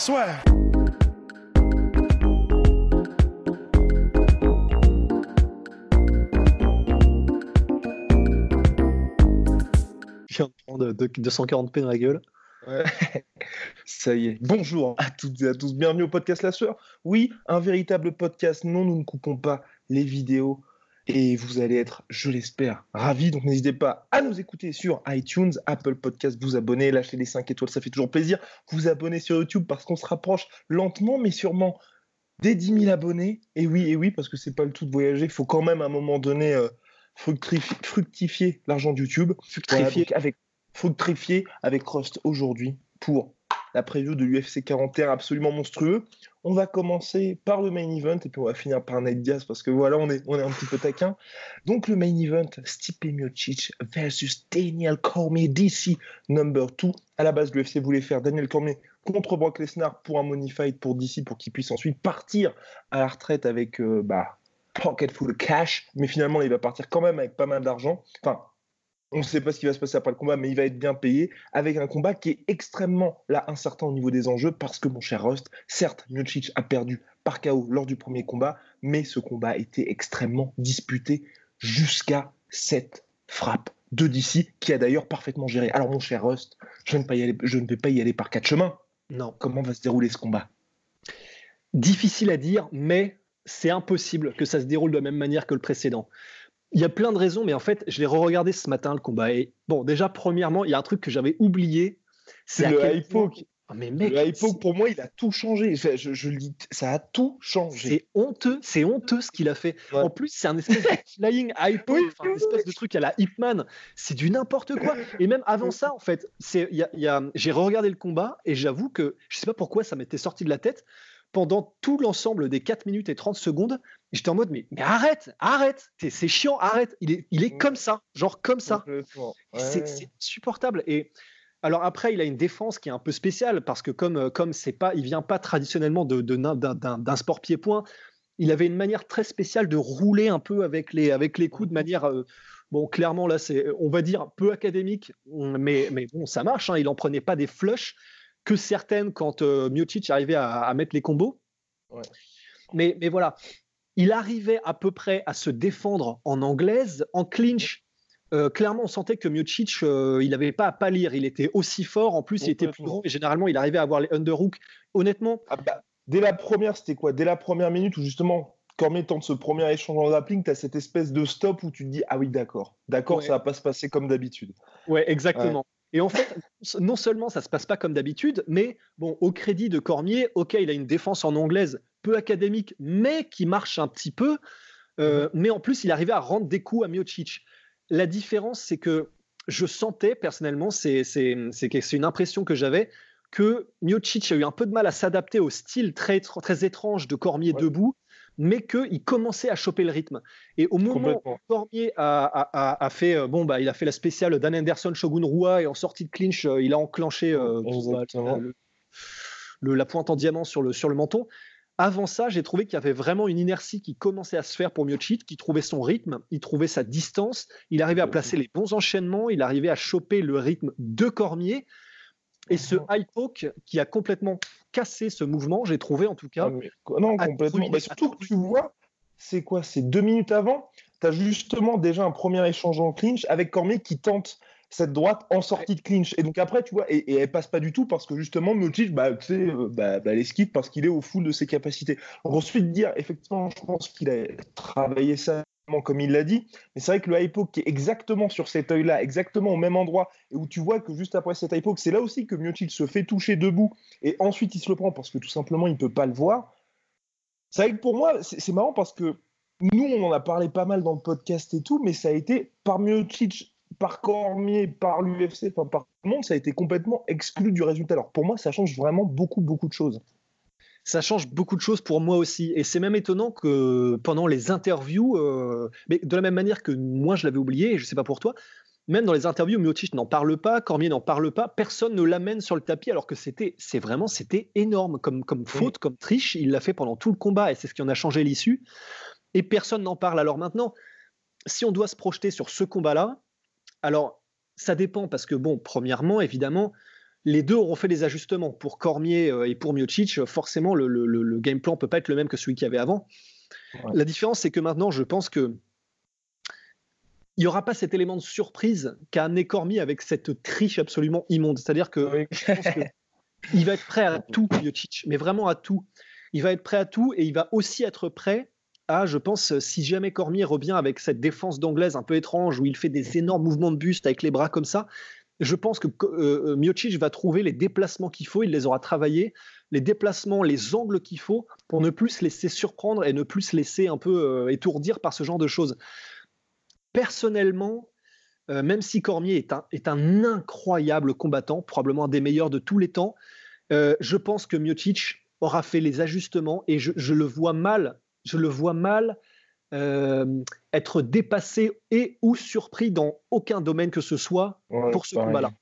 Soit. Je viens de prendre de- 240p dans la gueule. Ouais. Ça y est. Bonjour à toutes et à tous. Bienvenue au podcast La Sueur. Oui, un véritable podcast. Non, nous ne coupons pas les vidéos. Et vous allez être, je l'espère, ravis. Donc n'hésitez pas à nous écouter sur iTunes, Apple Podcast, vous abonner, lâcher les 5 étoiles, ça fait toujours plaisir. Vous abonner sur YouTube parce qu'on se rapproche lentement mais sûrement des 10 000 abonnés. Et oui, et oui, parce que c'est pas le tout de voyager. Il faut quand même à un moment donné euh, fructifi- fructifier l'argent de YouTube. Fructifier. avec fructifier avec Rust aujourd'hui pour la preview de l'UFC 41 absolument monstrueux. On va commencer par le main event et puis on va finir par Nate Diaz parce que voilà, on est, on est un petit peu taquin. Donc le main event, Stipe Miocic versus Daniel Cormier DC number 2. À la base, l'UFC voulait faire Daniel Cormier contre Brock Lesnar pour un money fight pour DC pour qu'il puisse ensuite partir à la retraite avec euh, bah, pocket full of cash. Mais finalement, il va partir quand même avec pas mal d'argent. Enfin, on ne sait pas ce qui va se passer après le combat, mais il va être bien payé avec un combat qui est extrêmement là incertain au niveau des enjeux parce que mon cher Rust, certes, Miocic a perdu par KO lors du premier combat, mais ce combat était extrêmement disputé jusqu'à cette frappe de DC qui a d'ailleurs parfaitement géré. Alors mon cher Rust, je ne, vais pas y aller, je ne vais pas y aller par quatre chemins. Non. Comment va se dérouler ce combat? Difficile à dire, mais c'est impossible que ça se déroule de la même manière que le précédent. Il y a plein de raisons, mais en fait, je l'ai re-regardé ce matin, le combat. Et bon, déjà, premièrement, il y a un truc que j'avais oublié. C'est le point- poke. Ah, mais mec, Le pour moi, il a tout changé. Je, je, dis, ça a tout changé. c'est honteux, c'est honteux ce qu'il a fait. Ouais. En plus, c'est un espèce de flying une oui, espèce de truc à la Hitman. C'est du n'importe quoi. Et même avant ça, en fait, y a- il y a- j'ai regardé le combat et j'avoue que je sais pas pourquoi ça m'était sorti de la tête. Pendant tout l'ensemble des 4 minutes et 30 secondes, j'étais en mode mais, mais arrête, arrête, c'est chiant, arrête. Il est, il est Mm. comme ça, genre comme ça. C'est insupportable. Et alors après, il a une défense qui est un peu spéciale parce que comme euh, comme c'est pas, il vient pas traditionnellement de d'un- sport pied-point. Il avait une manière très spéciale de rouler un peu avec les avec les coups de manière euh, bon clairement là c'est on va dire peu académique mais mais bon ça marche. hein. il en prenait pas des flushs que certaines quand euh, Miocic arrivait à, à mettre les combos. Ouais. Mais mais voilà. Il arrivait à peu près à se défendre en anglaise, en clinch. Euh, clairement, on sentait que Miocic, euh, il n'avait pas à pâlir. Il était aussi fort. En plus, il était plus grand et généralement, il arrivait à avoir les underhooks. Honnêtement, Ah bah, dès la première, c'était quoi? Dès la première minute où justement, Cormier tente ce premier échange en grappling, tu as cette espèce de stop où tu te dis Ah oui, d'accord, d'accord, Ouais. ça va pas se passer comme d'habitude. ouais, exactement. Et en fait, non seulement ça se passe pas comme d'habitude, mais bon, au crédit de Cormier, ok, il a une défense en anglaise peu académique, mais qui marche un petit peu. Euh, Mais en plus, il arrivait à rendre des coups à Miocic. La différence, c'est que je sentais personnellement, c'est une impression que j'avais, que Miocic a eu un peu de mal à s'adapter au style très, très étrange de Cormier Ouais. debout, mais qu'il commençait à choper le rythme. Et au moment où. Cormier a, a- a- a fait, euh, bon, bah, il a fait la spéciale Dan Anderson Shogun Rua et en sortie de clinch, euh, il a enclenché euh, Exactement. le- le- la pointe en diamant sur le, sur le menton. Avant ça, j'ai trouvé qu'il y avait vraiment une inertie qui commençait à se faire pour Miocic, qui trouvait son rythme, il trouvait sa distance, il arrivait à placer les bons enchaînements, il arrivait à choper le rythme de Cormier. Et ce high poke qui a complètement cassé ce mouvement, j'ai trouvé en tout cas. Ah, mais- non, complètement. ruiné- Bah, surtout tout que tu vois, c'est quoi? C'est deux minutes avant, tu as justement déjà un premier échange en clinch avec Cormier qui tente cette droite en sortie de clinch. Et donc après, tu vois, et, elle passe pas du tout parce que justement, Miocic, bah, tu sais, euh, bah, bah, elle esquive parce qu'il est au full de ses capacités. Donc ensuite, dire, effectivement, je pense qu'il a travaillé ça comme il l'a dit, mais c'est vrai que le poke qui est exactement sur cet œil-là, exactement au même endroit, et où tu vois que juste après cet poke, c'est là aussi que Miocic se fait toucher debout, et ensuite il se le prend parce que tout simplement il peut pas le voir. C'est vrai que pour moi, c'est c'est marrant parce que nous, on en a parlé pas mal dans le podcast et tout, mais ça a été par Miocic par Cormier, par l'UFC, enfin par tout le monde, ça a été complètement exclu du résultat. Alors pour moi, ça change vraiment beaucoup, beaucoup de choses. Ça change beaucoup de choses pour moi aussi. Et c'est même étonnant que pendant les interviews, euh, mais de la même manière que moi je l'avais oublié, et je ne sais pas pour toi, même dans les interviews, Miocic n'en parle pas, Cormier n'en parle pas, personne ne l'amène sur le tapis alors que c'était, c'est vraiment, c'était énorme comme, comme faute, comme triche. Il l'a fait pendant tout le combat et c'est ce qui en a changé l'issue. Et personne n'en parle. Alors maintenant, si on doit se projeter sur ce combat-là, alors ça dépend parce que bon, premièrement, évidemment, les deux auront fait des ajustements. Pour Cormier euh, et pour Miocic, forcément, le, le, game plan peut pas être le même que celui qu'il y avait avant. La différence, c'est que maintenant, je pense que il n'y aura pas cet élément de surprise qu'a amené Cormier avec cette triche absolument immonde. C'est-à-dire que, il va être prêt à tout, Miocic, mais vraiment à tout. Il va être prêt à tout et il va aussi être prêt je pense, si jamais Cormier revient avec cette défense d'anglaise un peu étrange où il fait des énormes mouvements de buste avec les bras comme ça, je pense que euh, Miocic va trouver les déplacements qu'il faut, il les aura travaillés, les déplacements, les angles qu'il faut pour ne plus se laisser surprendre et ne plus se laisser un peu euh, étourdir par ce genre de choses. Personnellement, euh, même si Cormier est un, incroyable combattant, probablement un des meilleurs de tous les temps, je pense que Miocic aura fait les ajustements et je le vois mal, je le vois mal euh, être dépassé et ou surpris dans aucun domaine que ce soit pour ce combat-là.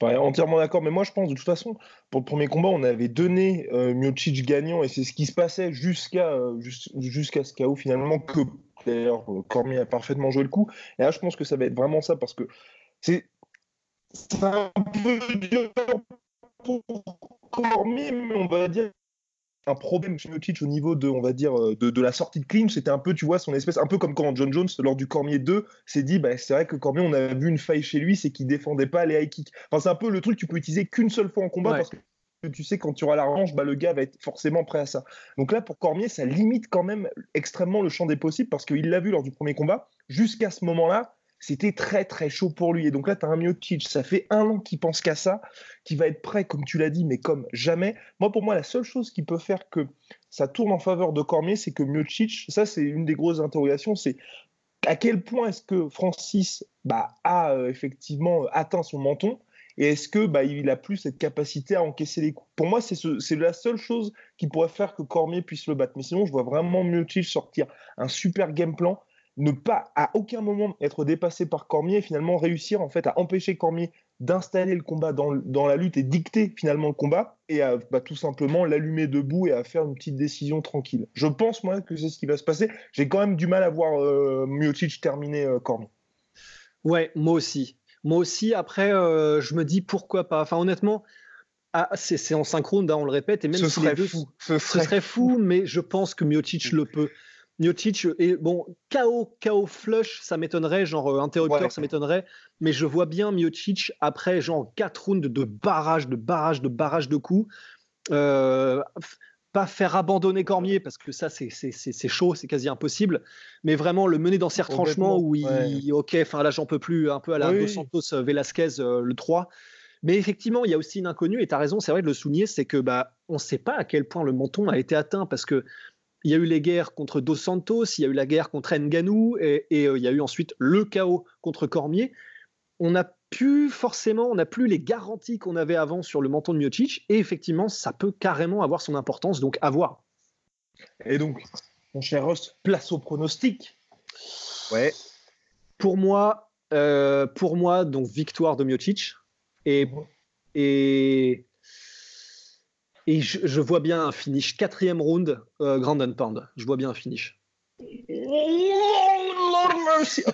entièrement d'accord, mais moi je pense de toute façon, pour le premier combat, on avait donné euh, Miocic gagnant et c'est ce qui se passait jusqu'à euh, jusqu'à ce chaos finalement que d'ailleurs Cormier a parfaitement joué le coup. Et là, je pense que ça va être vraiment ça parce que c'est un peu dur pour Cormier, mais on va dire un problème chez Miocic au niveau de, on va dire, euh, de, la sortie de clinch. C'était un peu, tu vois, son espèce, un peu comme quand John Jones, lors du Cormier 2, s'est dit, bah, c'est vrai que Cormier, on a vu une faille chez lui, c'est qu'il défendait pas les high kicks. Enfin, c'est un peu le truc que tu peux utiliser qu'une seule fois en combat parce que tu sais, quand tu auras la revanche, bah, le gars va être forcément prêt à ça. Donc là, pour Cormier, ça limite quand même extrêmement le champ des possibles parce qu'il l'a vu lors du premier combat. Jusqu'à ce moment-là, c'était très très chaud pour lui. Et donc là, tu as un Miocic, ça fait un an qu'il pense qu'à ça, qui va être prêt, comme tu l'as dit, mais comme jamais. Moi, pour moi, la seule chose qui peut faire que ça tourne en faveur de Cormier, c'est que Miocic, ça c'est une des grosses interrogations, c'est à quel point est-ce que Francis bah, a euh, effectivement atteint son menton et est-ce que bah, il a plus cette capacité à encaisser les coups? Pour moi, c'est la seule chose qui pourrait faire que Cormier puisse le battre. Mais sinon, je vois vraiment Miocic sortir un super game plan ne pas à aucun moment être dépassé par Cormier et finalement réussir en fait à empêcher Cormier d'installer le combat dans, la lutte et dicter finalement le combat et à bah, tout simplement l'allumer debout et à faire une petite décision tranquille. Je pense moi que c'est ce qui va se passer. J'ai quand même du mal à voir euh, Miocic terminer euh, Cormier. Ouais, moi aussi. Moi aussi, après, euh, je me dis pourquoi pas. Enfin, honnêtement, ah, c'est en synchrone, hein, on le répète, et même ce serait fou. Ce, serait, fou, mais je pense que Miocic le peut. Miocic et bon KO KO flush ça m'étonnerait genre euh, interrupteur ça m'étonnerait mais je vois bien Miocic après genre 4 rounds de barrage de barrage de barrage de coups. Euh, pas faire abandonner Cormier parce que ça c'est chaud c'est quasi impossible mais vraiment le mener dans ses retranchements où il ok enfin là j'en peux plus un peu à la Dos Santos euh, Velasquez le 3 mais effectivement, il y a aussi une inconnue, et tu as raison, c'est vrai de le souligner, c'est que bah, on ne sait pas à quel point le menton a été atteint, parce que il y a eu les guerres contre Dos Santos, il y a eu la guerre contre Nganou, et, euh, il y a eu ensuite le chaos contre Cormier. On n'a plus forcément, on n'a plus les garanties qu'on avait avant sur le menton de Miocic, et effectivement, ça peut carrément avoir son importance, donc à voir. Et donc, mon cher Ross, place au pronostic. Ouais. Pour moi, euh, pour moi, donc victoire de Miocic, et, et et je, vois bien un finish quatrième round, euh, Grand and Pound. Je vois bien un finish. Oh, Lord mercy.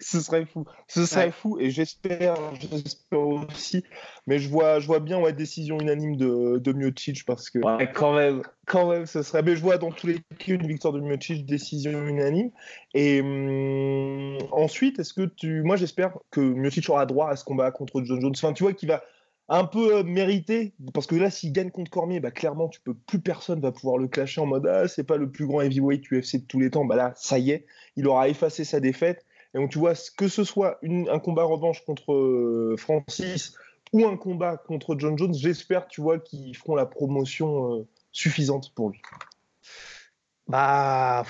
ce serait fou. Ce serait fou et j'espère, j'espère aussi. Mais je vois, je vois bien ouais, décision unanime de, de Miocic parce que quand même, quand même, ce serait. Mais je vois dans tous les cas une victoire de Miocic, décision unanime. Et hum, ensuite, est-ce que tu, moi j'espère que Miocic aura droit à ce combat contre John Jones. Enfin, tu vois qu'il va un peu euh, mérité. Parce que là s'il gagne contre Cormier bah clairement tu peux plus personne va pouvoir le clasher en mode ah c'est pas le plus grand heavyweight UFC de tous les temps. Bah là ça y est il aura effacé sa défaite. Et donc tu vois que ce soit un combat revanche contre euh, Francis ou un combat contre John Jones j'espère tu vois qu'ils feront la promotion euh, suffisante pour lui. Bah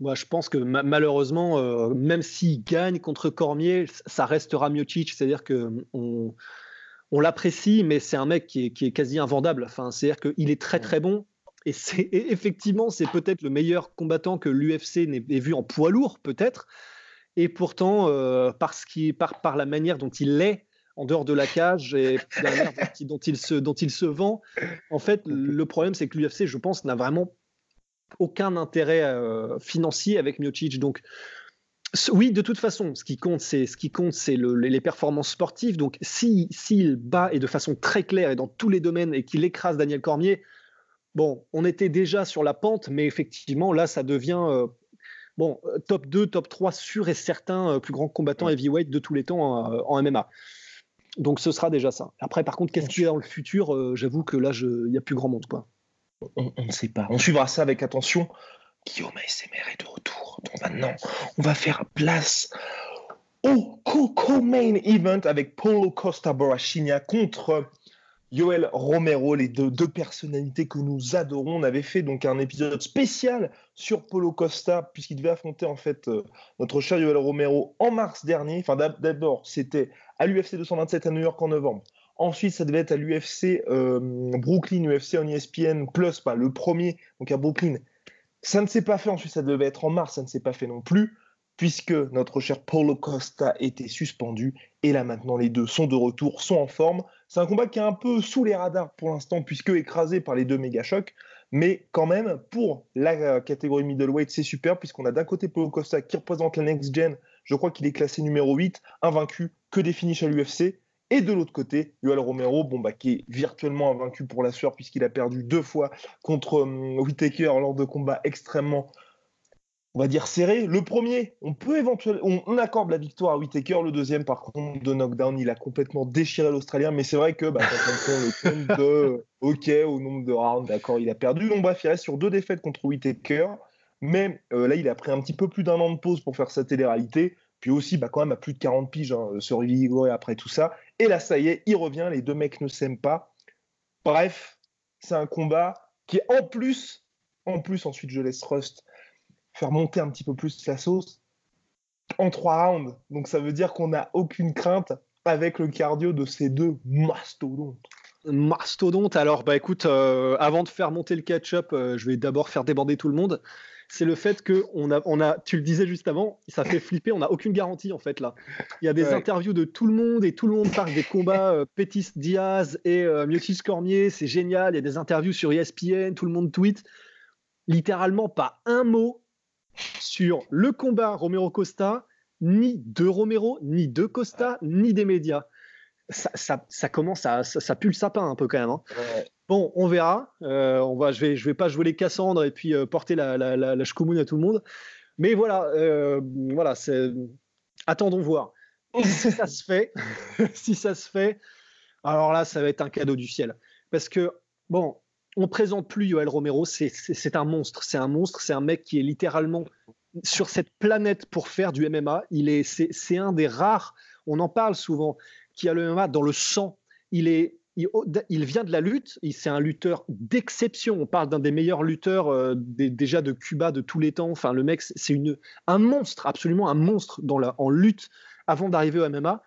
Moi, je pense que malheureusement, même s'il gagne contre Cormier, ça restera Miocic. C'est-à-dire que on, on l'apprécie, mais c'est un mec qui est, quasi invendable. Enfin, c'est-à-dire qu'il est très très bon. Et c'est effectivement, c'est peut-être le meilleur combattant que l'UFC ait vu en poids lourd, peut-être. Et pourtant, euh, parce par, par la manière dont il est en dehors de la cage et la manière dont il, se, dont il se vend, en fait, le problème, c'est que l'UFC, je pense, n'a vraiment aucun intérêt euh, financier avec Miocic. Donc, oui, de toute façon, ce qui compte, c'est ce qui compte, c'est les performances sportives. Donc, s'il si, bat et de façon très claire et dans tous les domaines et qu'il écrase Daniel Cormier, bon, on était déjà sur la pente, mais effectivement, là, ça devient euh, bon euh, top 2, top 3 sûr et certain plus grand combattant heavyweight de tous les temps en, MMA. Donc, ce sera déjà ça. Après, par contre, qu'est-ce qu'il y a dans le futur J'avoue que là, il n'y a plus grand monde, quoi on, ne sait pas. On suivra ça avec attention. Guillaume ASMR est de retour. Donc maintenant, on va faire place au Coco Main Event avec Paulo Costa Borrachina contre Yoel Romero, les deux, personnalités que nous adorons. On avait fait donc un épisode spécial sur Paulo Costa, puisqu'il devait affronter en fait euh, notre cher Yoel Romero en mars dernier. Enfin, d'abord, c'était à l'UFC 227 à New York en novembre. Ensuite, ça devait être à l'UFC euh, Brooklyn, UFC en ESPN Plus, pas le premier, donc à Brooklyn. Ça ne s'est pas fait. Ensuite, ça devait être en mars, ça ne s'est pas fait non plus, puisque notre cher Paulo Costa était suspendu. Et là, maintenant, les deux sont de retour, sont en forme. C'est un combat qui est un peu sous les radars pour l'instant, puisque écrasé par les deux méga chocs. Mais quand même, pour la catégorie middleweight, c'est super, puisqu'on a d'un côté Paulo Costa qui représente la next gen. Je crois qu'il est classé numéro 8, invaincu, que des finishes à l'UFC. Et de l'autre côté, Yoel Romero, bon, bah, qui est virtuellement invaincu pour la sueur puisqu'il a perdu deux fois contre um, Whitaker lors de combats extrêmement, on va dire, serrés. Le premier, on peut éventuellement, on, accorde la victoire à Whitaker. Le deuxième, par contre, de knockdown, il a complètement déchiré l'Australien. Mais c'est vrai que bah, quand on le compte de OK au nombre de rounds, d'accord, il a perdu. Donc bref, reste sur deux défaites contre Whitaker. Mais euh, là, il a pris un petit peu plus d'un an de pause pour faire sa télé-réalité. Puis aussi, bah, quand même, à plus de 40 piges, hein, se revigorer après tout ça. Et là, ça y est, il revient, les deux mecs ne s'aiment pas. Bref, c'est un combat qui est en plus, en plus, ensuite je laisse Rust faire monter un petit peu plus la sauce en trois rounds. Donc ça veut dire qu'on n'a aucune crainte avec le cardio de ces deux mastodontes. Mastodonte, alors bah écoute, euh, avant de faire monter le catch-up, euh, je vais d'abord faire déborder tout le monde c'est le fait que on a, on a, tu le disais juste avant, ça fait flipper, on n'a aucune garantie en fait là. Il y a des interviews de tout le monde et tout le monde parle des combats euh, Pétis Diaz et euh, Cormier, c'est génial. Il y a des interviews sur ESPN, tout le monde tweet. Littéralement pas un mot sur le combat Romero Costa, ni de Romero, ni de Costa, ni des médias. Ça, commence à ça, pue le sapin un peu quand même. Hein. Bon, on verra. Euh, on va, je vais, je vais pas jouer les Cassandres et puis euh, porter la, la, la, à tout le monde. Mais voilà, euh, voilà, c'est. Attendons voir. si ça se fait, si ça se fait, alors là, ça va être un cadeau du ciel. Parce que bon, on présente plus Yoel Romero, c'est un monstre, c'est un monstre, c'est un mec qui est littéralement sur cette planète pour faire du MMA. Il est, c'est un des rares. On en parle souvent, qui a le MMA dans le sang. Il est il, vient de la lutte, c'est un lutteur d'exception. On parle d'un des meilleurs lutteurs euh, déjà de Cuba de tous les temps. Enfin, le mec, c'est un monstre, absolument un monstre dans la, en lutte avant d'arriver au MMA.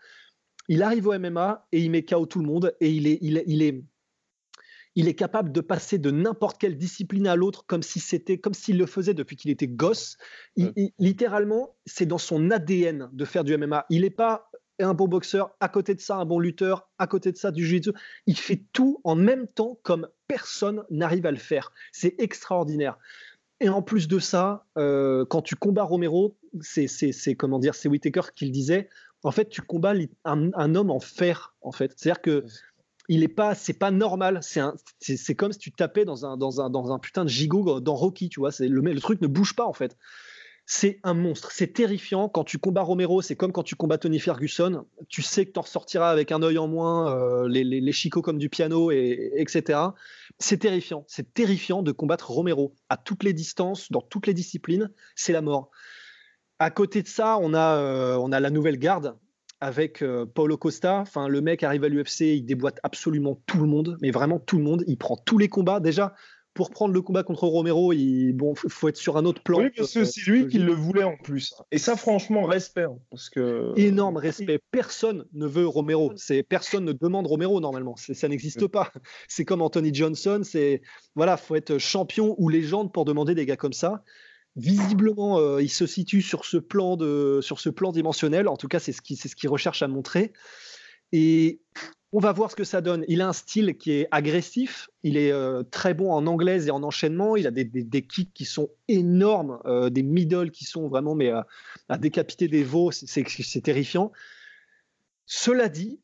Il arrive au MMA et il met KO tout le monde et il est, il, il est, il est capable de passer de n'importe quelle discipline à l'autre comme si c'était, comme s'il le faisait depuis qu'il était gosse. littéralement, c'est dans son ADN de faire du MMA. Il n'est pas un bon boxeur, à côté de ça, un bon lutteur, à côté de ça, du jiu-jitsu. Il fait tout en même temps comme personne n'arrive à le faire. C'est extraordinaire. Et en plus de ça, euh, quand tu combats Romero, c'est comment dire, c'est Whitaker qui le disait. En fait, tu combats un, homme en fer. En fait, c'est-à-dire que il est pas, c'est pas normal. C'est comme si tu tapais dans un, dans un, dans un putain de gigot dans Rocky, tu vois. C'est le, le truc ne bouge pas en fait c'est un monstre. C'est terrifiant. Quand tu combats Romero, c'est comme quand tu combats Tony Ferguson. Tu sais que tu en ressortiras avec un œil en moins, euh, les, chicots comme du piano, et, etc. C'est terrifiant. C'est terrifiant de combattre Romero à toutes les distances, dans toutes les disciplines. C'est la mort. À côté de ça, on a, euh, on a la nouvelle garde avec euh, Paulo Costa. Enfin, le mec arrive à l'UFC, il déboîte absolument tout le monde, mais vraiment tout le monde. Il prend tous les combats. Déjà, pour prendre le combat contre Romero, il bon, faut être sur un autre plan. Oui, parce que c'est lui qui le voulait en plus. Et ça, franchement, respect, hein, parce que énorme respect. Personne ne veut Romero. C'est personne ne demande Romero normalement. Ça n'existe pas. C'est comme Anthony Johnson. C'est voilà, faut être champion ou légende pour demander des gars comme ça visiblement, euh, il se situe sur ce plan de, sur ce plan dimensionnel. En tout cas, c'est ce qu'il ce recherche à montrer. Et on va voir ce que ça donne. Il a un style qui est agressif. Il est euh, très bon en anglaise et en enchaînement. Il a des, des, kicks qui sont énormes, euh, des middle qui sont vraiment mais à décapiter des veaux. C'est terrifiant. Cela dit,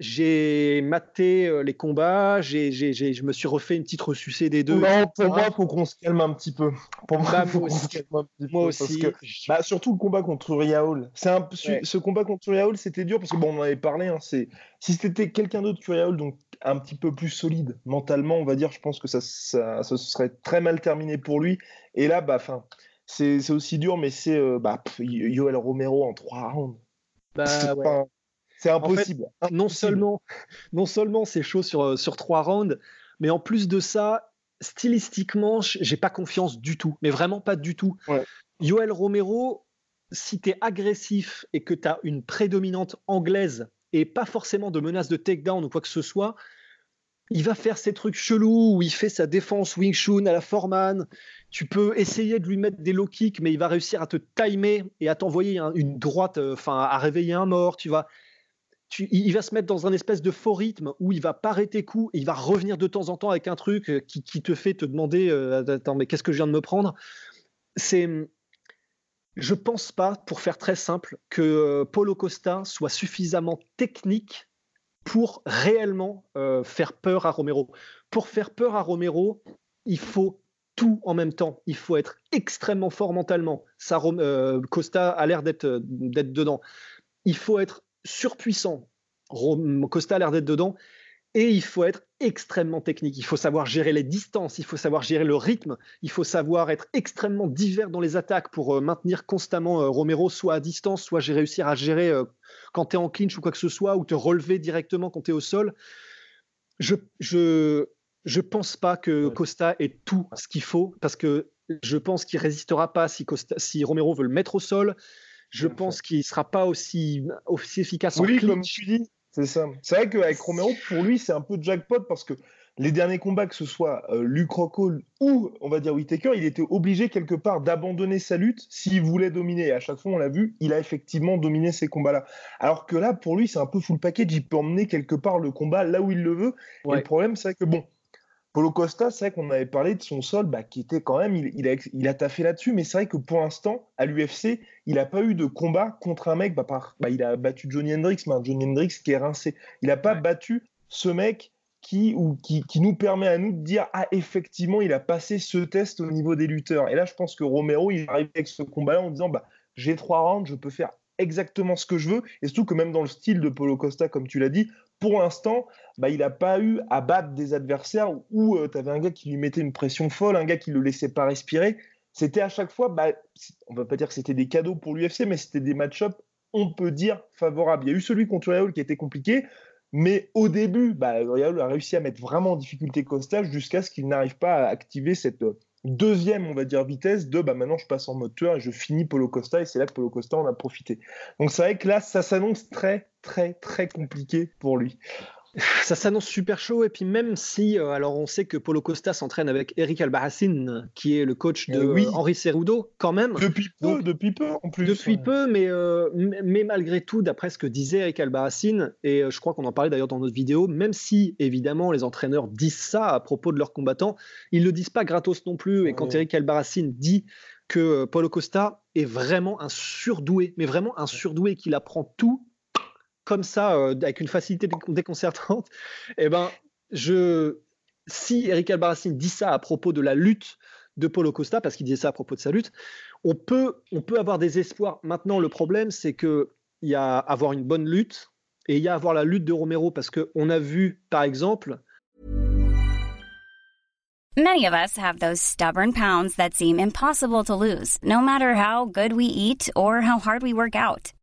j'ai maté euh, les combats, j'ai, je me suis refait une petite ressucée des deux. Non, pour moi, il faut qu'on se calme un petit peu. Pour moi, bah, faut aussi. Se un petit moi aussi. que, bah, surtout le combat contre Riaul. C'est un, Ce combat contre Riaul, c'était dur parce que bon, on en avait parlé. Hein, c'est, si c'était quelqu'un d'autre que Riaul, donc un petit peu plus solide mentalement, on va dire, je pense que ça, ça, serait très mal terminé pour lui. Et là, bah, fin, c'est, c'est aussi dur, mais c'est euh, bah, Yoel Romero en trois rounds. Bah, ouais. C'est impossible. Non seulement, non seulement c'est chaud sur, euh, sur trois rounds, mais en plus de ça, stylistiquement, j'ai pas confiance du tout, mais vraiment pas du tout. Yoel Romero, si tu es agressif et que tu as une prédominante anglaise et pas forcément de menace de takedown ou quoi que ce soit, il va faire ces trucs chelous où il fait sa défense Wing Chun à la Foreman. Tu peux essayer de lui mettre des low kicks, mais il va réussir à te timer et à t'envoyer une droite, euh, enfin à réveiller un mort. Tu il va se mettre dans un espèce de faux rythme où il va parer tes coups et il va revenir de temps en temps avec un truc euh, qui, te fait te demander euh, attends mais qu'est-ce que je viens de me prendre? C'est je pense pas pour faire très simple que euh, Paulo Costa soit suffisamment technique pour réellement faire peur à Romero. Pour faire peur à Romero il faut tout en même temps. Il faut être extrêmement fort mentalement. Costa a l'air d'être dedans. Il faut être surpuissant. Costa a l'air d'être dedans. Et il faut être extrêmement technique. Il faut savoir gérer les distances, il faut savoir gérer le rythme, il faut savoir être extrêmement divers dans les attaques pour euh, maintenir constamment euh, Romero soit à distance, soit j'ai réussi à gérer euh, quand tu es en clinch ou quoi que ce soit, ou te relever directement quand tu es au sol. Je, je, je pense pas que Costa ait tout ce qu'il faut parce que je pense qu'il résistera pas si, Costa, si Romero veut le mettre au sol je pense qu'il ne sera pas aussi, aussi efficace oui, comme tu dis, c'est ça. C'est vrai qu'avec Romero, pour lui, c'est un peu jackpot parce que les derniers combats, que ce soit euh, Luke Rockhold ou, on va dire, Whitaker, il était obligé quelque part d'abandonner sa lutte s'il voulait dominer. Et à chaque fois, on l'a vu, il a effectivement dominé ces combats-là. Alors que là, pour lui, c'est un peu full package. Il peut emmener quelque part le combat là où il le veut. Et le problème, c'est que, bon, Polo Costa, c'est vrai qu'on avait parlé de son sol, bah, qui était quand même, il, a, il a taffé là-dessus, mais c'est vrai que pour l'instant, à l'UFC, il n'a pas eu de combat contre un mec, bah, par, bah, il a battu Johnny Hendricks, mais un Johnny Hendricks qui est rincé. Il n'a pas battu ce mec qui, ou, qui, qui, nous permet à nous de dire, ah, effectivement, il a passé ce test au niveau des lutteurs. Et là, je pense que Romero, il arrive avec ce combat-là en disant, bah, j'ai trois rounds, je peux faire exactement ce que je veux. Et surtout que même dans le style de Polo Costa, comme tu l'as dit, pour l'instant, bah, il n'a pas eu à battre des adversaires où euh, tu avais un gars qui lui mettait une pression folle, un gars qui ne le laissait pas respirer. C'était à chaque fois, bah, on va pas dire que c'était des cadeaux pour l'UFC, mais c'était des match-ups, on peut dire, favorables. Il y a eu celui contre Raoul qui était compliqué, mais au début, bah, a réussi à mettre vraiment en difficulté Costa jusqu'à ce qu'il n'arrive pas à activer cette euh, deuxième, on va dire, vitesse de bah, maintenant je passe en mode tueur et je finis Polo Costa et c'est là que Polo Costa en a profité. Donc c'est vrai que là, ça s'annonce très, très, très compliqué pour lui. Ça s'annonce super chaud et puis même si, euh, alors on sait que Polo Costa s'entraîne avec Eric Albarracin, qui est le coach de oui. Henri Cerudo, quand même. Depuis peu, depuis peu en plus. Depuis peu, mais, euh, mais malgré tout, d'après ce que disait Eric Albarracin, et euh, je crois qu'on en parlait d'ailleurs dans notre vidéo, même si évidemment les entraîneurs disent ça à propos de leurs combattants, ils le disent pas gratos non plus. Et quand Eric Albarracin dit que Polo Costa est vraiment un surdoué, mais vraiment un surdoué, qu'il apprend tout comme ça, euh, avec une facilité déconcertante, eh ben, je, si Eric Albarracin dit ça à propos de la lutte de Paulo Costa, parce qu'il disait ça à propos de sa lutte, on peut, on peut avoir des espoirs. Maintenant, le problème, c'est qu'il y a avoir une bonne lutte et il y a avoir la lutte de Romero, parce qu'on a vu, par exemple, Many of us have those stubborn pounds that seem impossible to lose, no matter how good we eat or how hard we work out.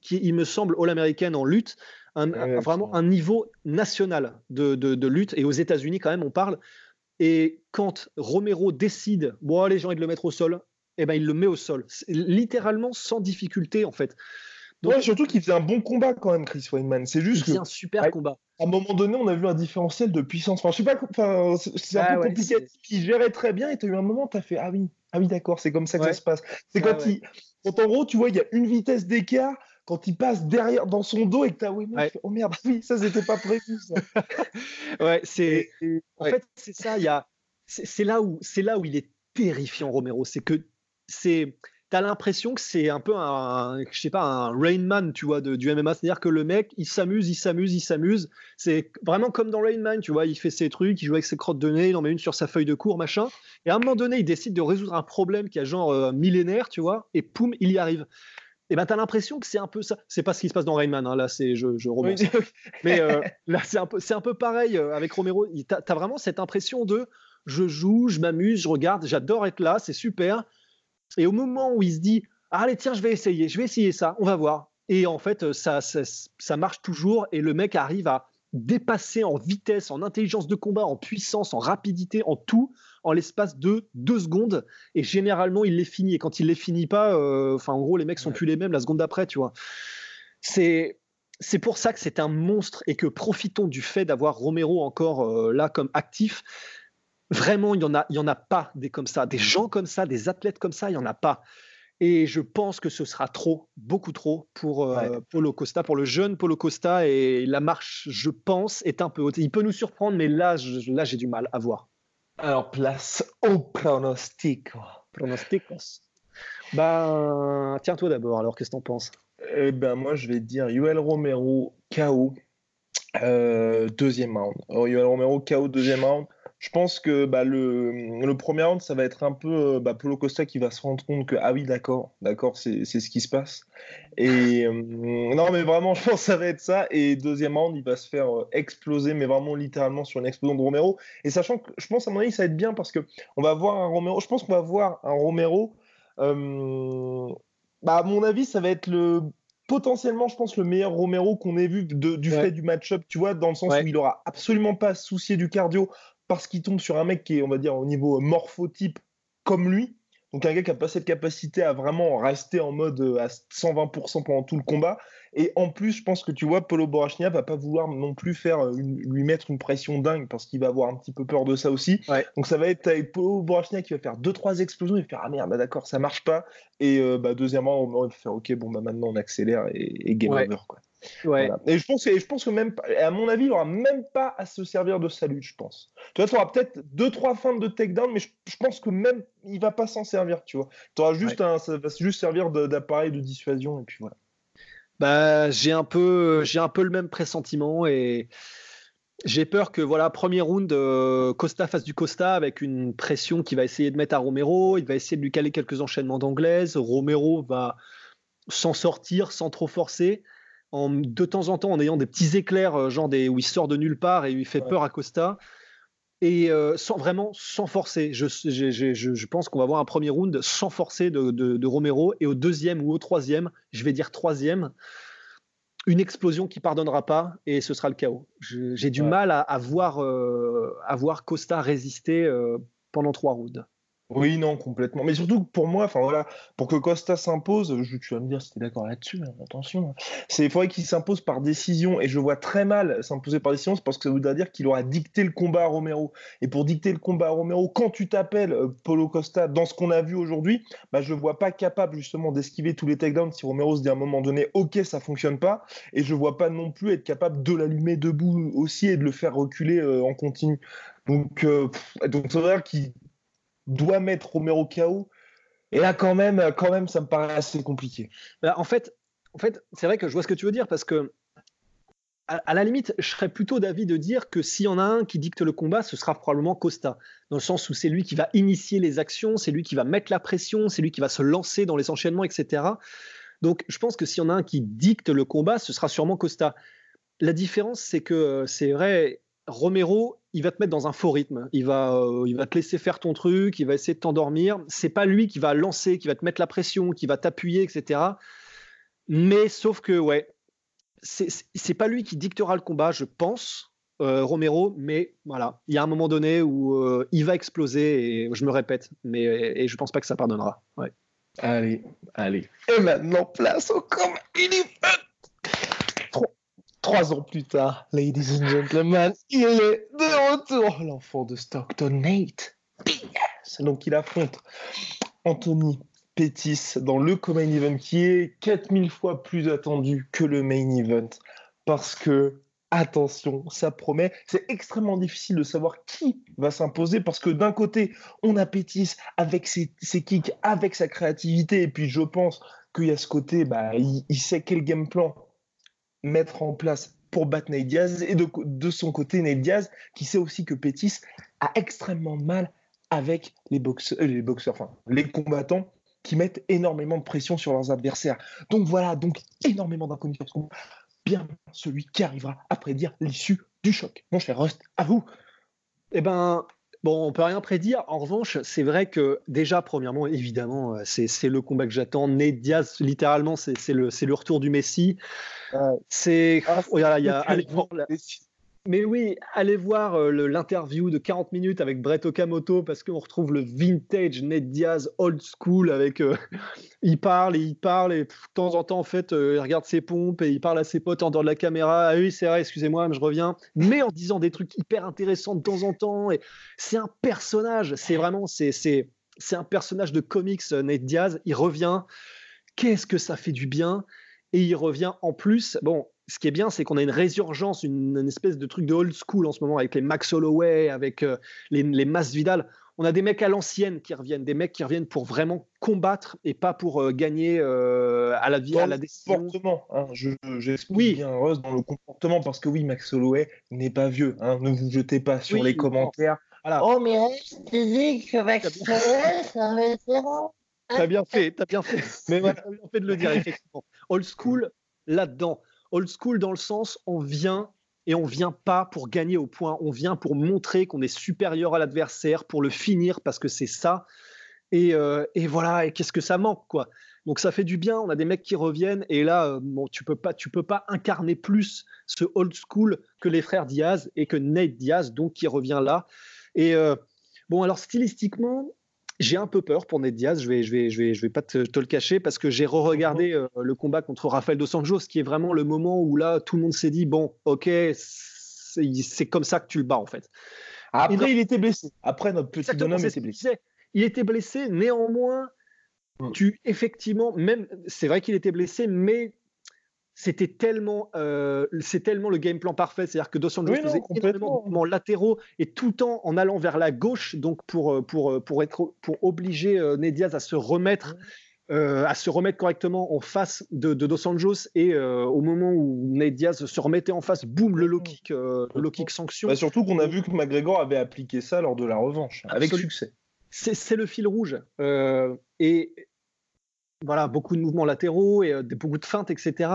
qui, il me semble, all-américaine en lutte, un, Ouais, vraiment un niveau national de, de- de lutte. Et aux États-Unis, quand même, on parle. Et quand Romero décide, bon, allez, j'ai envie de le mettre au sol, eh ben, il le met au sol. Littéralement sans difficulté, en fait. Donc, Ouais, surtout qu'il faisait un bon combat quand même, Chris Weidman. C'est il juste faisait qu'à un super combat. un moment donné, on a vu un différentiel de puissance. Enfin, je sais pas, enfin, c'est un Ah peu ouais, compliqué. Il gérait très bien et tu as eu un moment, tu as fait Ah oui, ah oui d'accord, c'est comme ça que Ouais. ça se passe. C'est quand, il, quand en gros, tu vois, il y a une vitesse d'écart. Quand il passe derrière dans son dos et que t'as Weidman, Ouais. oh merde, oui, ça c'était pas prévu. Ça. Ouais, c'est. En ouais. fait, c'est ça. Il y a, c'est c'est là où, c'est là où il est terrifiant, Romero. C'est que c'est, t'as l'impression que c'est un peu un, je sais pas, un Rain Man, tu vois, de- du MMA. C'est-à-dire que le mec, il s'amuse, il s'amuse, il s'amuse. C'est vraiment comme dans Rain Man, tu vois. Il fait ses trucs, il joue avec ses crottes de nez, il en met une sur sa feuille de cours, machin. Et à un moment donné, il décide de résoudre un problème qui a genre euh, millénaire, tu vois. Et poum, il y arrive. Et ben, t'as l'impression que c'est un peu ça. C'est pas ce qui se passe dans Rain Man. hein, là, c'est je, je romance. Oui, Mais euh, là, c'est un peu, c'est un peu pareil euh, avec Romero. T'as as vraiment cette impression de je joue, je m'amuse, je regarde, j'adore être là, c'est super. Et au moment où il se dit Ah, allez, tiens, je vais essayer, je vais essayer ça, on va voir. Et en fait, euh, ça, ça, ça marche toujours et le mec arrive à dépasser en vitesse, en intelligence de combat, en puissance, en rapidité, en tout, en l'espace de deux secondes. Et généralement, il les finit. Et quand il les finit pas, euh, enfin, en gros, les mecs sont Ouais. plus les mêmes la seconde d'après, tu vois. C'est c'est pour ça que c'est un monstre et que profitons du fait d'avoir Romero encore euh, là comme actif. Vraiment, il y en a, il y en a pas des comme ça, des gens comme ça, des athlètes comme ça, il y en a pas. Et je pense que ce sera trop, beaucoup trop pour euh, Ouais. Costa, pour le jeune Paulo Costa. Et la marche, je pense, est un peu haute. Il peut nous surprendre, mais là, je- là, j'ai du mal à voir. Alors, place au pronostic. Pronosticos. Ben, tiens toi d'abord. Alors, qu'est-ce que t'en penses? Eh ben, moi, je vais te dire Yoel Romero, KO, euh, deuxième round. Alors, Yoel Romero, KO, deuxième round. Je pense que bah, le, le premier round, ça va être un peu euh, bah, Paulo Costa qui va se rendre compte que, ah oui, d'accord, d'accord, c'est ce qui se passe. Et euh, non, mais vraiment, je pense que ça va être ça. Et deuxième round, il va se faire euh, exploser, mais vraiment littéralement sur une explosion de Romero. Et sachant que je pense, à mon avis, ça va être bien parce que on va voir un Romero, je pense qu'on va voir un Romero. euh, bah, à mon avis, ça va être le potentiellement, je pense, le meilleur Romero qu'on ait vu de- du Ouais. fait du match-up, tu vois, dans le sens Ouais. où il aura absolument pas à se soucier du cardio parce qu'il tombe sur un mec qui est, on va dire, au niveau morphotype comme lui. Donc un gars qui a pas cette capacité à vraiment rester en mode euh, à 120% pendant tout le combat. Et en plus, je pense que tu vois, Polo Borachnia va pas vouloir non plus faire euh, une- lui mettre une pression dingue parce qu'il va avoir un petit peu peur de ça aussi. Ouais. Donc ça va être avec Polo Borachnia qui va faire deux trois explosions et faire ah merde, bah, d'accord, ça marche pas. Et euh, bah, deuxièmement, on va faire ok, bon bah maintenant on accélère et, et game Ouais. over quoi. Ouais. Voilà. Et je pense, que- et je pense que même, à mon avis, il aura même pas à se servir de sa lutte, je pense. Tu vois, tu auras peut-être deux, trois feintes de takedown, mais je, je pense que même, il va pas s'en servir, tu vois. Auras juste un, ça va juste servir d'appareil de dissuasion, et puis voilà. Bah, j'ai un peu, j'ai un peu le même pressentiment et j'ai peur que voilà, premier round, euh, Costa fasse du Costa avec une pression qu'il va essayer de mettre à Romero. Il va essayer de lui caler quelques enchaînements d'anglaise. Romero va s'en sortir sans trop forcer, en, de temps en temps en ayant des petits éclairs, euh, genre des, où il sort de nulle part et il fait Ouais. peur à Costa. Et euh, sans vraiment sans forcer. Je, j'ai- je, je pense qu'on va avoir un premier round sans forcer de, de- de Romero. Et au deuxième ou au troisième, je vais dire troisième, une explosion qui pardonnera pas et ce sera le chaos. Je- J'ai du Ouais. mal à, à voir, euh, à voir Costa résister euh, pendant trois rounds. Oui, non, complètement. Mais surtout pour moi, enfin voilà, pour que Costa s'impose, tu vas me dire si tu es d'accord là-dessus, hein, attention. hein. C'est, il faudrait qu'il s'impose par décision, et je vois très mal s'imposer par décision, c'est parce que ça voudrait dire qu'il aura dicté le combat à Romero. Et pour dicter le combat à Romero, quand tu t'appelles euh, Paulo Costa, dans ce qu'on a vu aujourd'hui, bah, je le vois pas capable justement d'esquiver tous les takedowns si Romero se dit à un moment donné, ok, ça fonctionne pas, et je vois pas non plus être capable de l'allumer debout aussi et de le faire reculer euh, en continu. Donc, euh, donc ça veut dire qu'il doit mettre Romero KO. Et là, quand même, quand même, ça me paraît assez compliqué. Bah, en fait, en fait c'est vrai que je vois ce que tu veux dire parce que à, la limite, je serais plutôt d'avis de dire que s'il y en a un qui dicte le combat, ce sera probablement Costa, dans le sens où c'est lui qui va initier les actions, c'est lui qui va mettre la pression, c'est lui qui va se lancer dans les enchaînements, etc. Donc, je pense que s'il y en a un qui dicte le combat, ce sera sûrement Costa. La différence, c'est que euh, c'est vrai, Romero, il va te mettre dans un faux rythme. Il va, euh, il va te laisser faire ton truc, il va essayer de t'endormir. C'est pas lui qui va lancer, qui va te mettre la pression, qui va t'appuyer, etc. Mais sauf que, ouais, c'est pas lui qui dictera le combat, je pense, euh, Romero, mais voilà, il y a un moment donné où euh, il va exploser, et je me répète, mais et je pense pas que ça pardonnera. Allez, allez. Et maintenant, place au combat Trois ans plus tard, ladies and gentlemen, il est de retour, l'enfant de Stockton, Nate. Donc il affronte Anthony Pétis dans le main event qui est 4000 fois plus attendu que le main event. Parce que, attention, ça promet. C'est extrêmement difficile de savoir qui va s'imposer parce que d'un côté, on a Pétis avec ses, kicks, avec sa créativité. Et puis je pense qu'il y a ce côté, bah, il, sait quel game plan mettre en place pour battre Nate Diaz. Et de, son côté, Nate Diaz qui sait aussi que Pétis a extrêmement mal avec les boxeurs, euh, les boxeurs, enfin les combattants qui mettent énormément de pression sur leurs adversaires. Donc voilà, donc énormément d'inconnus sur ce combat. Bien celui qui arrivera à prédire l'issue du choc. Mon cher Rust, à vous. Eh ben, Bon, on peut rien prédire. En revanche, c'est vrai que déjà, premièrement, évidemment, euh, c'est le combat que j'attends. Ned Diaz, littéralement, c'est le, le retour du Messi. c'est. Ah, il y a, y a, mais oui, allez voir euh, l'interview de 40 minutes avec Brett Okamoto parce qu'on retrouve le vintage Ned Diaz old school avec. Euh, il parle et il parle et de temps en temps, en fait, euh, il regarde ses pompes et il parle à ses potes en dehors de la caméra. Ah oui, c'est vrai, excusez-moi, je reviens. Mais en disant des trucs hyper intéressants de temps en temps. Et c'est un personnage, c'est vraiment. c'est c'est un personnage de comics, Ned Diaz. Il revient. Qu'est-ce que ça fait du bien et il revient en plus. Bon, ce qui est bien, c'est qu'on a une résurgence, une, espèce de truc de old school en ce moment avec les Max Holloway, avec euh, les, les Vidal. On a des mecs à l'ancienne qui reviennent, des mecs qui reviennent pour vraiment combattre et pas pour euh, gagner euh, à la vie, à la décision. Comportement, hein, je, oui. bien Rose dans le comportement parce que oui, Max Holloway n'est pas vieux. Hein, ne vous jetez pas sur les commentaires. Oh mais tu dis que Max Holloway c'est un vétéran. T'as bien fait, t'as bien fait. Mais voilà, t'as bien fait de le dire effectivement. Old school là-dedans. Old school dans le sens, on vient et on vient pas pour gagner au point, on vient pour montrer qu'on est supérieur à l'adversaire, pour le finir parce que c'est ça. Et, euh, voilà, et qu'est-ce que ça manque quoi. Donc ça fait du bien, on a des mecs qui reviennent et là euh, bon, tu peux pas tu peux pas incarner plus ce old school que les frères Diaz et que Nate Diaz donc qui revient là. Et euh, bon alors stylistiquement, j'ai un peu peur pour Ned Diaz, je vais, je vais, je vais, je vais pas te, le cacher, parce que j'ai re-regardé euh, le combat contre Rafael Dos Anjos, qui est vraiment le moment où là, tout le monde s'est dit, bon, ok, c'est comme ça que tu le bats, en fait. Après, il était blessé. Après, notre petit bonhomme était blessé. Il était blessé, néanmoins, tu, effectivement, même, c'est vrai qu'il était blessé, mais c'était tellement, euh, c'est tellement le game plan parfait. C'est-à-dire que Dos Santos faisait énormément de latéraux et tout le temps en allant vers la gauche, donc pour, euh, pour, euh, pour, être, pour obliger euh, Nediaz à se remettre. à se remettre correctement en face de, de Dos Anjos et au moment où Ned Diaz se remettait en face, boum, le low kick, le low kick sanction. Bah, surtout qu'on a vu que McGregor avait appliqué ça lors de la revanche, avec succès. C'est le fil rouge. et voilà, beaucoup de mouvements latéraux et euh, beaucoup de feintes, etc.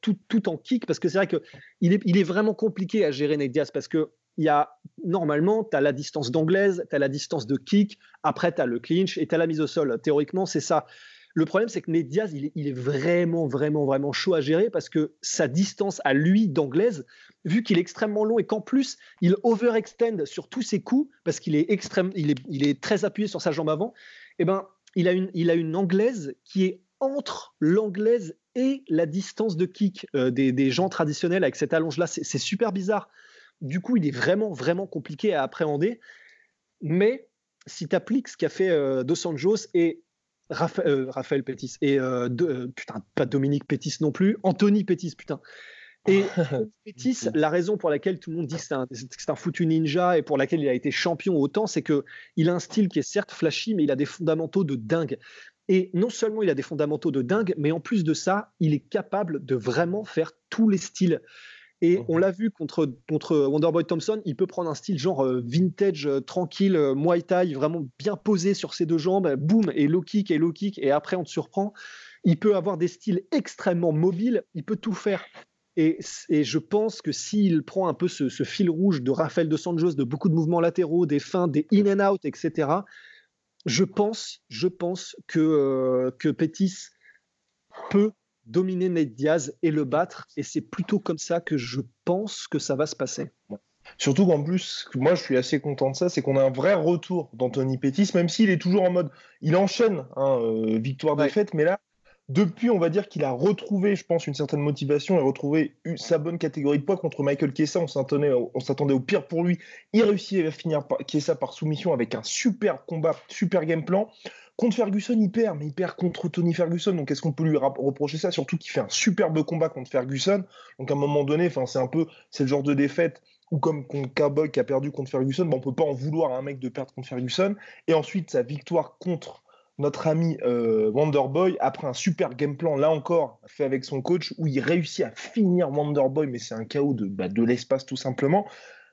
tout, en kick, parce que c'est vrai qu'il est, il est vraiment compliqué à gérer Nate Diaz, parce que y a, normalement, tu as la distance d'anglaise, tu as la distance de kick, après tu as le clinch et tu as la mise au sol. Théoriquement, c'est ça. Le problème, c'est que Nate Diaz, il est, vraiment, vraiment, vraiment chaud à gérer parce que sa distance à lui d'anglaise, vu qu'il est extrêmement long et qu'en plus, il overextend sur tous ses coups parce qu'il est, extrême, il est, il est très appuyé sur sa jambe avant, eh ben, il a une, il a une anglaise qui est entre l'anglaise et la distance de kick euh, des, gens traditionnels avec cette allonge-là. C'est super bizarre. Du coup, il est vraiment, vraiment compliqué à appréhender. Mais si tu appliques ce qu'a fait euh, Dos Anjos et euh, Raphaël Pétis, et putain, pas Dominique Pétis non plus, Anthony Pétis, putain, et Pétis, la raison pour laquelle tout le monde dit que c'est un, foutu ninja et pour laquelle il a été champion autant, c'est qu'il a un style qui est certes flashy, mais il a des fondamentaux de dingue. Et non seulement il a des fondamentaux de dingue, mais en plus de ça, il est capable de vraiment faire tous les styles. Et on l'a vu contre, contre Wonderboy Thompson, il peut prendre un style genre vintage, tranquille, Muay Thai, vraiment bien posé sur ses deux jambes, boum, et low kick, et low kick, et après on te surprend. Il peut avoir des styles extrêmement mobiles, il peut tout faire. Et, je pense que s'il prend un peu ce, fil rouge de Rafael de Sanjos, de beaucoup de mouvements latéraux, des fins, des in and out, etc., je pense, je pense que, euh, que Pétis peut dominer Nate Diaz et le battre. Et c'est plutôt comme ça que je pense que ça va se passer. Surtout qu'en plus, moi je suis assez content de ça, c'est qu'on a un vrai retour d'Anthony Pétis, même s'il est toujours en mode. Il enchaîne hein, euh, victoire-défaite, mais là, depuis, on va dire qu'il a retrouvé, je pense, une certaine motivation et retrouvé sa bonne catégorie de poids contre Michael Kessa. On s'attendait au pire pour lui. Il réussit à finir par, Kessa par soumission avec un super combat, super game plan. Contre Ferguson, il perd, mais il perd contre Tony Ferguson. Donc, est-ce qu'on peut lui reprocher ça? Surtout qu'il fait un superbe combat contre Ferguson. Donc, à un moment donné, c'est un peu, le genre de défaite ou comme contre Cowboy qui a perdu contre Ferguson, ben, on peut pas en vouloir à un mec de perdre contre Ferguson. Et ensuite, sa victoire contre notre ami euh, Wonderboy, après un super game plan, là encore, fait avec son coach, où il réussit à finir Wonderboy, mais c'est un chaos de, bah, de l'espace tout simplement.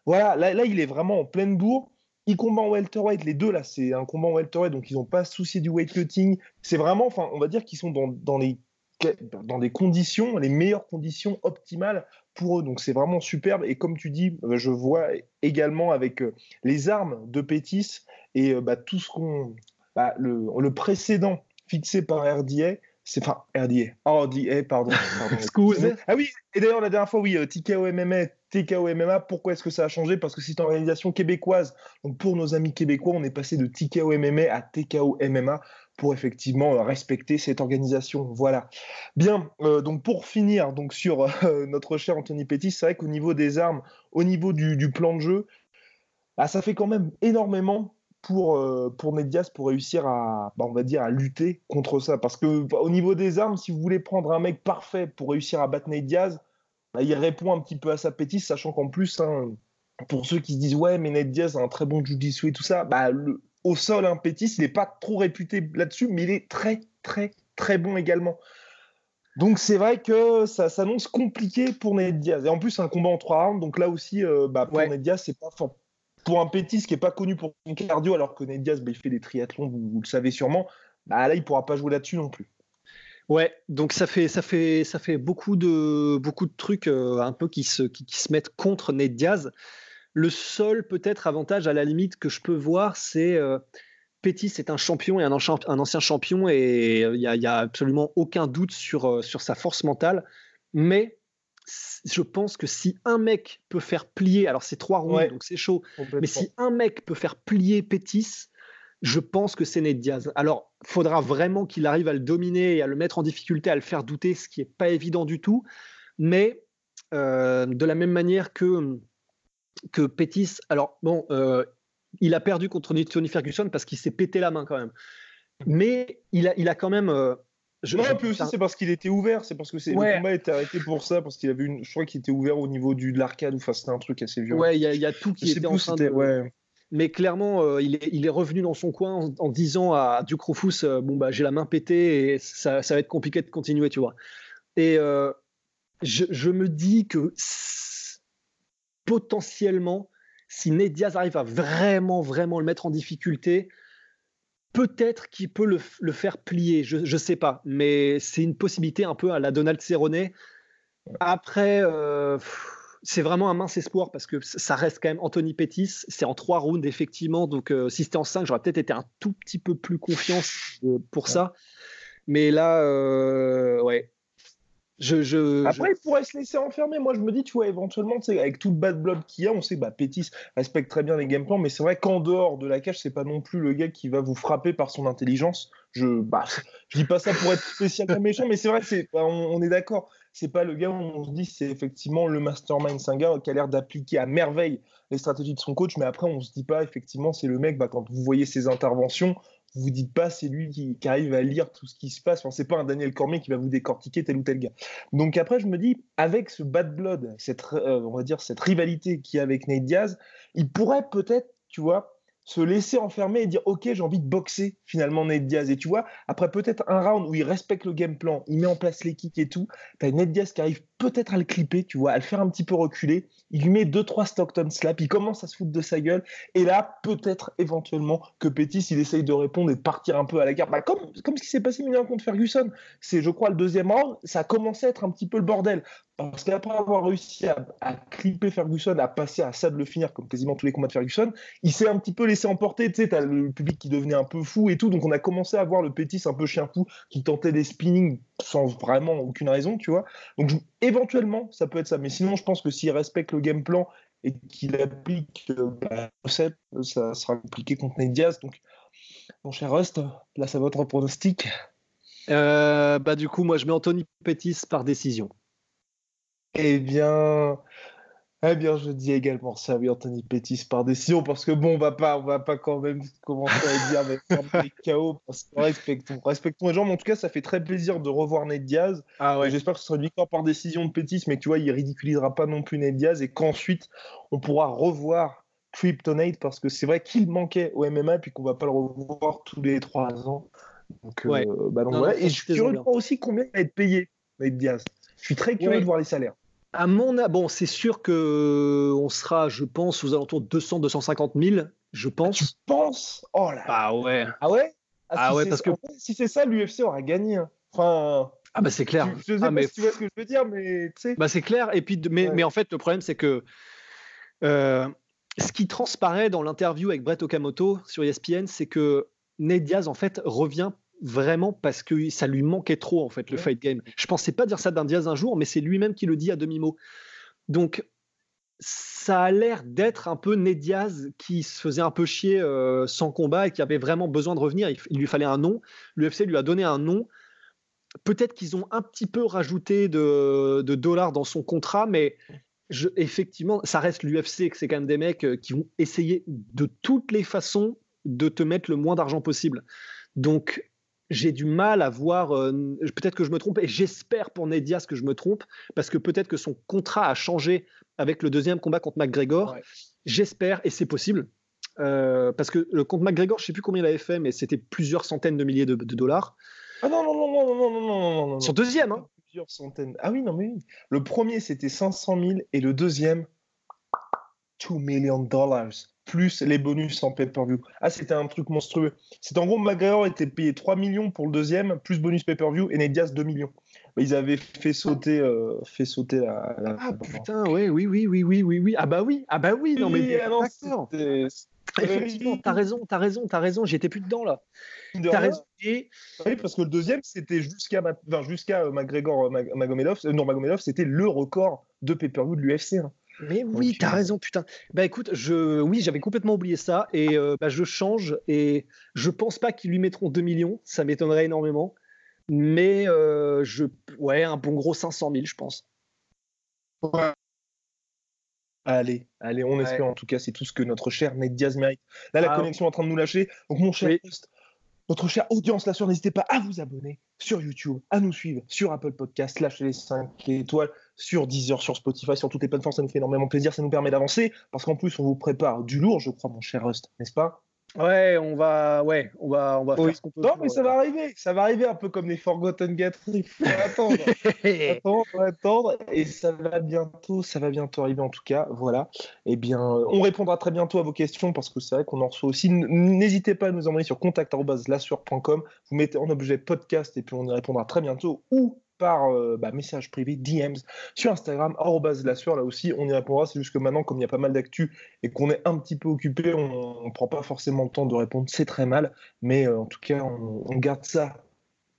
Voilà, là, là, il est vraiment en pleine bourre. Il combat en welterweight, les deux là, c'est un combat en welterweight, donc ils n'ont pas souci du weight cutting. C'est vraiment, enfin, on va dire qu'ils sont dans, dans, les, dans des conditions, les meilleures conditions optimales pour eux. Donc c'est vraiment superbe. Et comme tu dis, euh, je vois également avec euh, les armes de Pétis et bah, tout ce qu'on bah, le, précédent fixé par RDA, c'est enfin RDA, RDA, pardon. Excuse. Ah oui, et d'ailleurs la dernière fois, oui, euh, TKO MMA, TKO MMA, pourquoi est-ce que ça a changé? Parce que c'est une organisation québécoise. Donc pour nos amis québécois, on est passé de TKO MMA à TKO MMA pour effectivement euh, respecter cette organisation. Voilà. Bien, euh, donc pour finir donc sur notre cher Anthony Pettis, c'est vrai qu'au niveau des armes, au niveau du, plan de jeu, bah, ça fait quand même énormément pour, euh, pour pour réussir à, bah, on va dire, à lutter contre ça. Parce que bah, au niveau des armes, si vous voulez prendre un mec parfait pour réussir à battre Ned Diaz, bah, il répond un petit peu à sa pétisse, sachant qu'en plus, hein, pour ceux qui se disent ouais, mais Ned Diaz a un très bon jiu-jitsu et tout ça, bah, le, au sol, un pétisse, il n'est pas trop réputé là-dessus, mais il est très, très, très bon également. Donc c'est vrai que ça s'annonce compliqué pour Ned Diaz. Et en plus, c'est un combat en trois rounds, donc là aussi, euh, bah, pour Ned Diaz, c'est pas fort pour un Pétis qui n'est pas connu pour son cardio, alors que Ned Diaz, bah, il fait des triathlons, vous, le savez sûrement, bah, là, il ne pourra pas jouer là-dessus non plus. Ouais, donc ça fait, ça fait, ça fait beaucoup, de, beaucoup de trucs euh, un peu qui se, qui, se mettent contre Ned Diaz. Le seul peut-être avantage à la limite que je peux voir, c'est euh, Pétis est un champion et un, un ancien champion et il n'y a, a, absolument aucun doute sur, euh, sur sa force mentale. Mais je pense que si un mec peut faire plier, alors c'est trois rounds, donc c'est chaud, mais si un mec peut faire plier Pétis, je pense que c'est Ned Diaz. Alors, il faudra vraiment qu'il arrive à le dominer et à le mettre en difficulté, à le faire douter, ce qui n'est pas évident du tout. Mais euh, de la même manière que, que Pétis, alors bon, euh, il a perdu contre Tony Ferguson parce qu'il s'est pété la main quand même. Mais il a, il a quand même euh, je, non, plus aussi, c'est parce qu'il était ouvert. C'est parce que c'est le combat était arrêté pour ça, parce qu'il avait une. Je crois qu'il était ouvert au niveau du, de l'arcade, enfin, c'était un truc assez violent. Ouais, il y, a tout qui était en train de. Ouais. Mais clairement, euh, il, est, il, est, revenu dans son coin en, disant à Duke Rufus euh, Bon, bah, j'ai la main pétée et ça, ça, va être compliqué de continuer, tu vois. Et euh, je, je, me dis que potentiellement, si Ned Diaz arrive à vraiment, vraiment le mettre en difficulté, peut-être qu'il peut le, faire plier, je ne sais pas, mais c'est une possibilité un peu à la Donald Cerrone. Après, euh, c'est vraiment un mince espoir parce que ça reste quand même Anthony Pettis. C'est en trois rounds, effectivement. Donc, euh, si c'était en cinq, j'aurais peut-être été un tout petit peu plus confiant euh, pour ça. Mais là, ouais, après, il pourrait se laisser enfermer. Moi, je me dis, tu vois, éventuellement, avec tout le bad blood qu'il y a, on sait que bah, Pétis respecte très bien les game plans, mais c'est vrai qu'en dehors de la cage, c'est pas non plus le gars qui va vous frapper par son intelligence. Je, bah, je dis pas ça pour être spécialement méchant, mais c'est vrai, c'est, bah, on, est d'accord. C'est pas le gars où on se dit, c'est effectivement le mastermind. C'est un gars qui a l'air d'appliquer à merveille les stratégies de son coach, mais après, on se dit pas, effectivement, c'est le mec, bah, quand vous voyez ses interventions, vous dites pas c'est lui qui, arrive à lire tout ce qui se passe. Enfin, c'est pas un Daniel Cormier qui va vous décortiquer tel ou tel gars. Donc après, je me dis, avec ce bad blood, cette, euh, on va dire cette rivalité qui a avec Nate Diaz, il pourrait peut-être, tu vois, se laisser enfermer et dire ok j'ai envie de boxer finalement Ned Diaz et tu vois après peut-être un round où il respecte le game plan il met en place les kicks et tout t'as Ned Diaz qui arrive peut-être à le clipper tu vois à le faire un petit peu reculer il lui met deux trois Stockton slap il commence à se foutre de sa gueule et là peut-être éventuellement que Pettis il essaye de répondre et de partir un peu à la guerre. Bah, comme, comme ce qui s'est passé millions contre Ferguson c'est je crois le deuxième round ça a commencé à être un petit peu le bordel parce qu'après avoir réussi à, à, clipper Ferguson, à passer à ça de le finir, comme quasiment tous les combats de Ferguson, il s'est un petit peu laissé emporter. Tu sais, t'as le public qui devenait un peu fou et tout. Donc, on a commencé à voir le Pétis un peu chien fou qui tentait des spinnings sans vraiment aucune raison, tu vois. Donc, éventuellement, ça peut être ça. Mais sinon, je pense que s'il respecte le game plan et qu'il applique euh, ça sera compliqué contre Nate Diaz. Donc, mon cher Rust, là, c'est votre pronostic. Euh, bah, du coup, moi, je mets Anthony Pettis par décision. Eh bien, eh bien, je dis également ça, oui, Anthony Pettis par décision, parce que bon, on va pas, on va pas quand même commencer à dire avec les chaos, parce que respectons, respectons les gens. Mais en tout cas, ça fait très plaisir de revoir Ned Diaz. Ah ouais. J'espère que ce sera une victoire par décision de Pettis, mais tu vois, il ridiculisera pas non plus Ned Diaz et qu'ensuite on pourra revoir Kryptonite, parce que c'est vrai qu'il manquait au MMA, puis qu'on va pas le revoir tous les trois ans. Donc, Ouais. euh, bah donc Non, voilà. non, Et je suis curieux de bien. voir aussi combien il va être payé, Ned Diaz. Je suis très curieux Ouais. de voir les salaires. À mon bon, c'est sûr que on sera, je pense, aux alentours de 200-250 000, je Tu pense. penses? Oh là Ah ouais. Ah ouais? Ah si ouais, c'est- parce que- si c'est ça, l'UFC aura gagné. hein. Enfin, Ah bah c'est clair. tu- je sais Ah, pas mais si tu vois ce que je veux dire, mais tu sais. Bah, c'est clair. Et puis, de- mais, Ouais. mais en fait, le problème, c'est que euh, ce qui transparaît dans l'interview avec Brett Okamoto sur ESPN, c'est que Ned Diaz, en fait, revient vraiment parce que ça lui manquait trop, en fait, le Ouais. fight game. Je pensais pas dire ça d'un Diaz un jour, mais c'est lui-même qui le dit à demi-mot. Donc, ça a l'air d'être un peu Ned Diaz qui se faisait un peu chier euh, sans combat et qui avait vraiment besoin de revenir. Il, il lui fallait un nom. L'UFC lui a donné un nom. Peut-être qu'ils ont un petit peu rajouté de, de dollars dans son contrat, mais je- effectivement, ça reste l'UFC, que c'est quand même des mecs euh, qui vont essayer de toutes les façons de te mettre le moins d'argent possible. Donc, j'ai du mal à voir, euh, peut-être que je me trompe, et j'espère pour Ned Diaz que je me trompe, parce que peut-être que son contrat a changé avec le deuxième combat contre McGregor. Ouais. J'espère, et c'est possible, euh, parce que le contre McGregor, je ne sais plus combien il avait fait, mais c'était plusieurs centaines de milliers de, de, dollars. Ah non, non, non, non, non, non, non, non. Son deuxième, hein Plusieurs centaines. Ah oui, non, mais oui. Le premier, c'était 500 000, et le deuxième, 2 million dollars. Plus les bonus en pay-per-view. Ah, c'était un truc monstrueux. C'était en gros, McGregor était payé 3 millions pour le deuxième, plus bonus pay-per-view, et Ned Diaz 2 millions. Ils avaient fait sauter, euh, fait sauter la. la- Ah putain, ouais, oui, oui, oui, oui, oui, oui. Ah bah oui, ah bah oui, non mais Oui, ah non, Effectivement, t'as raison, t'as raison, t'as raison, j'étais plus dedans là. De T'as raison. Et Oui, parce que le deuxième, c'était jusqu'à Ma- enfin, jusqu'à euh, McGregor, euh, Mag- Magomedov. non, Magomedov, c'était le record de pay-per-view de l'UFC. hein. Mais oui, Donc, t'as euh, raison, putain. Bah écoute, je, oui, j'avais complètement oublié ça et euh, bah, je change et je pense pas qu'ils lui mettront 2 millions, ça m'étonnerait énormément. Mais euh, je, ouais, un bon gros 500 000, je pense. Allez, allez, on Ouais. espère en tout cas, c'est tout ce que notre cher Ned Diaz mérite. Là, la Ah. connexion est en train de nous lâcher. Donc, mon cher Oui. host, notre chère audience, là, sur, n'hésitez pas à vous abonner sur YouTube, à nous suivre sur Apple Podcast, lâchez les 5 étoiles sur Deezer, sur Spotify, sur toutes les plateformes. Ça nous fait énormément plaisir, ça nous permet d'avancer parce qu'en plus, on vous prépare du lourd, je crois, mon cher host, n'est-ce pas? Ouais, on va, ouais, on va, on va Oui. faire ce qu'on peut. Non, mais ça euh, va arriver, ça va arriver un peu comme les Forgotten Gatry. Il faut attendre. attendre, attendre, et ça va bientôt, ça va bientôt arriver en tout cas, voilà. Eh bien, on répondra très bientôt à vos questions parce que c'est vrai qu'on en reçoit aussi. N'hésitez pas à nous envoyer sur contact@lassure.com. Vous mettez en objet podcast et puis on y répondra très bientôt ou par euh, bah, message privé, DMs sur Instagram, arrobase lassure, là aussi on y répondra. C'est juste que maintenant, comme il y a pas mal d'actu et qu'on est un petit peu occupé, on ne prend pas forcément le temps de répondre, c'est très mal, mais euh, en tout cas, on, on garde ça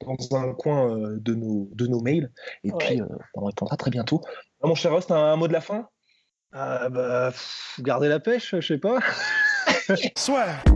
dans un coin euh, de, nos, de nos mails. Et Ouais. puis, euh, on répondra très bientôt. Ah, mon cher Rust, un, un mot de la fin? Ah bah, pff, garder la pêche, je sais pas.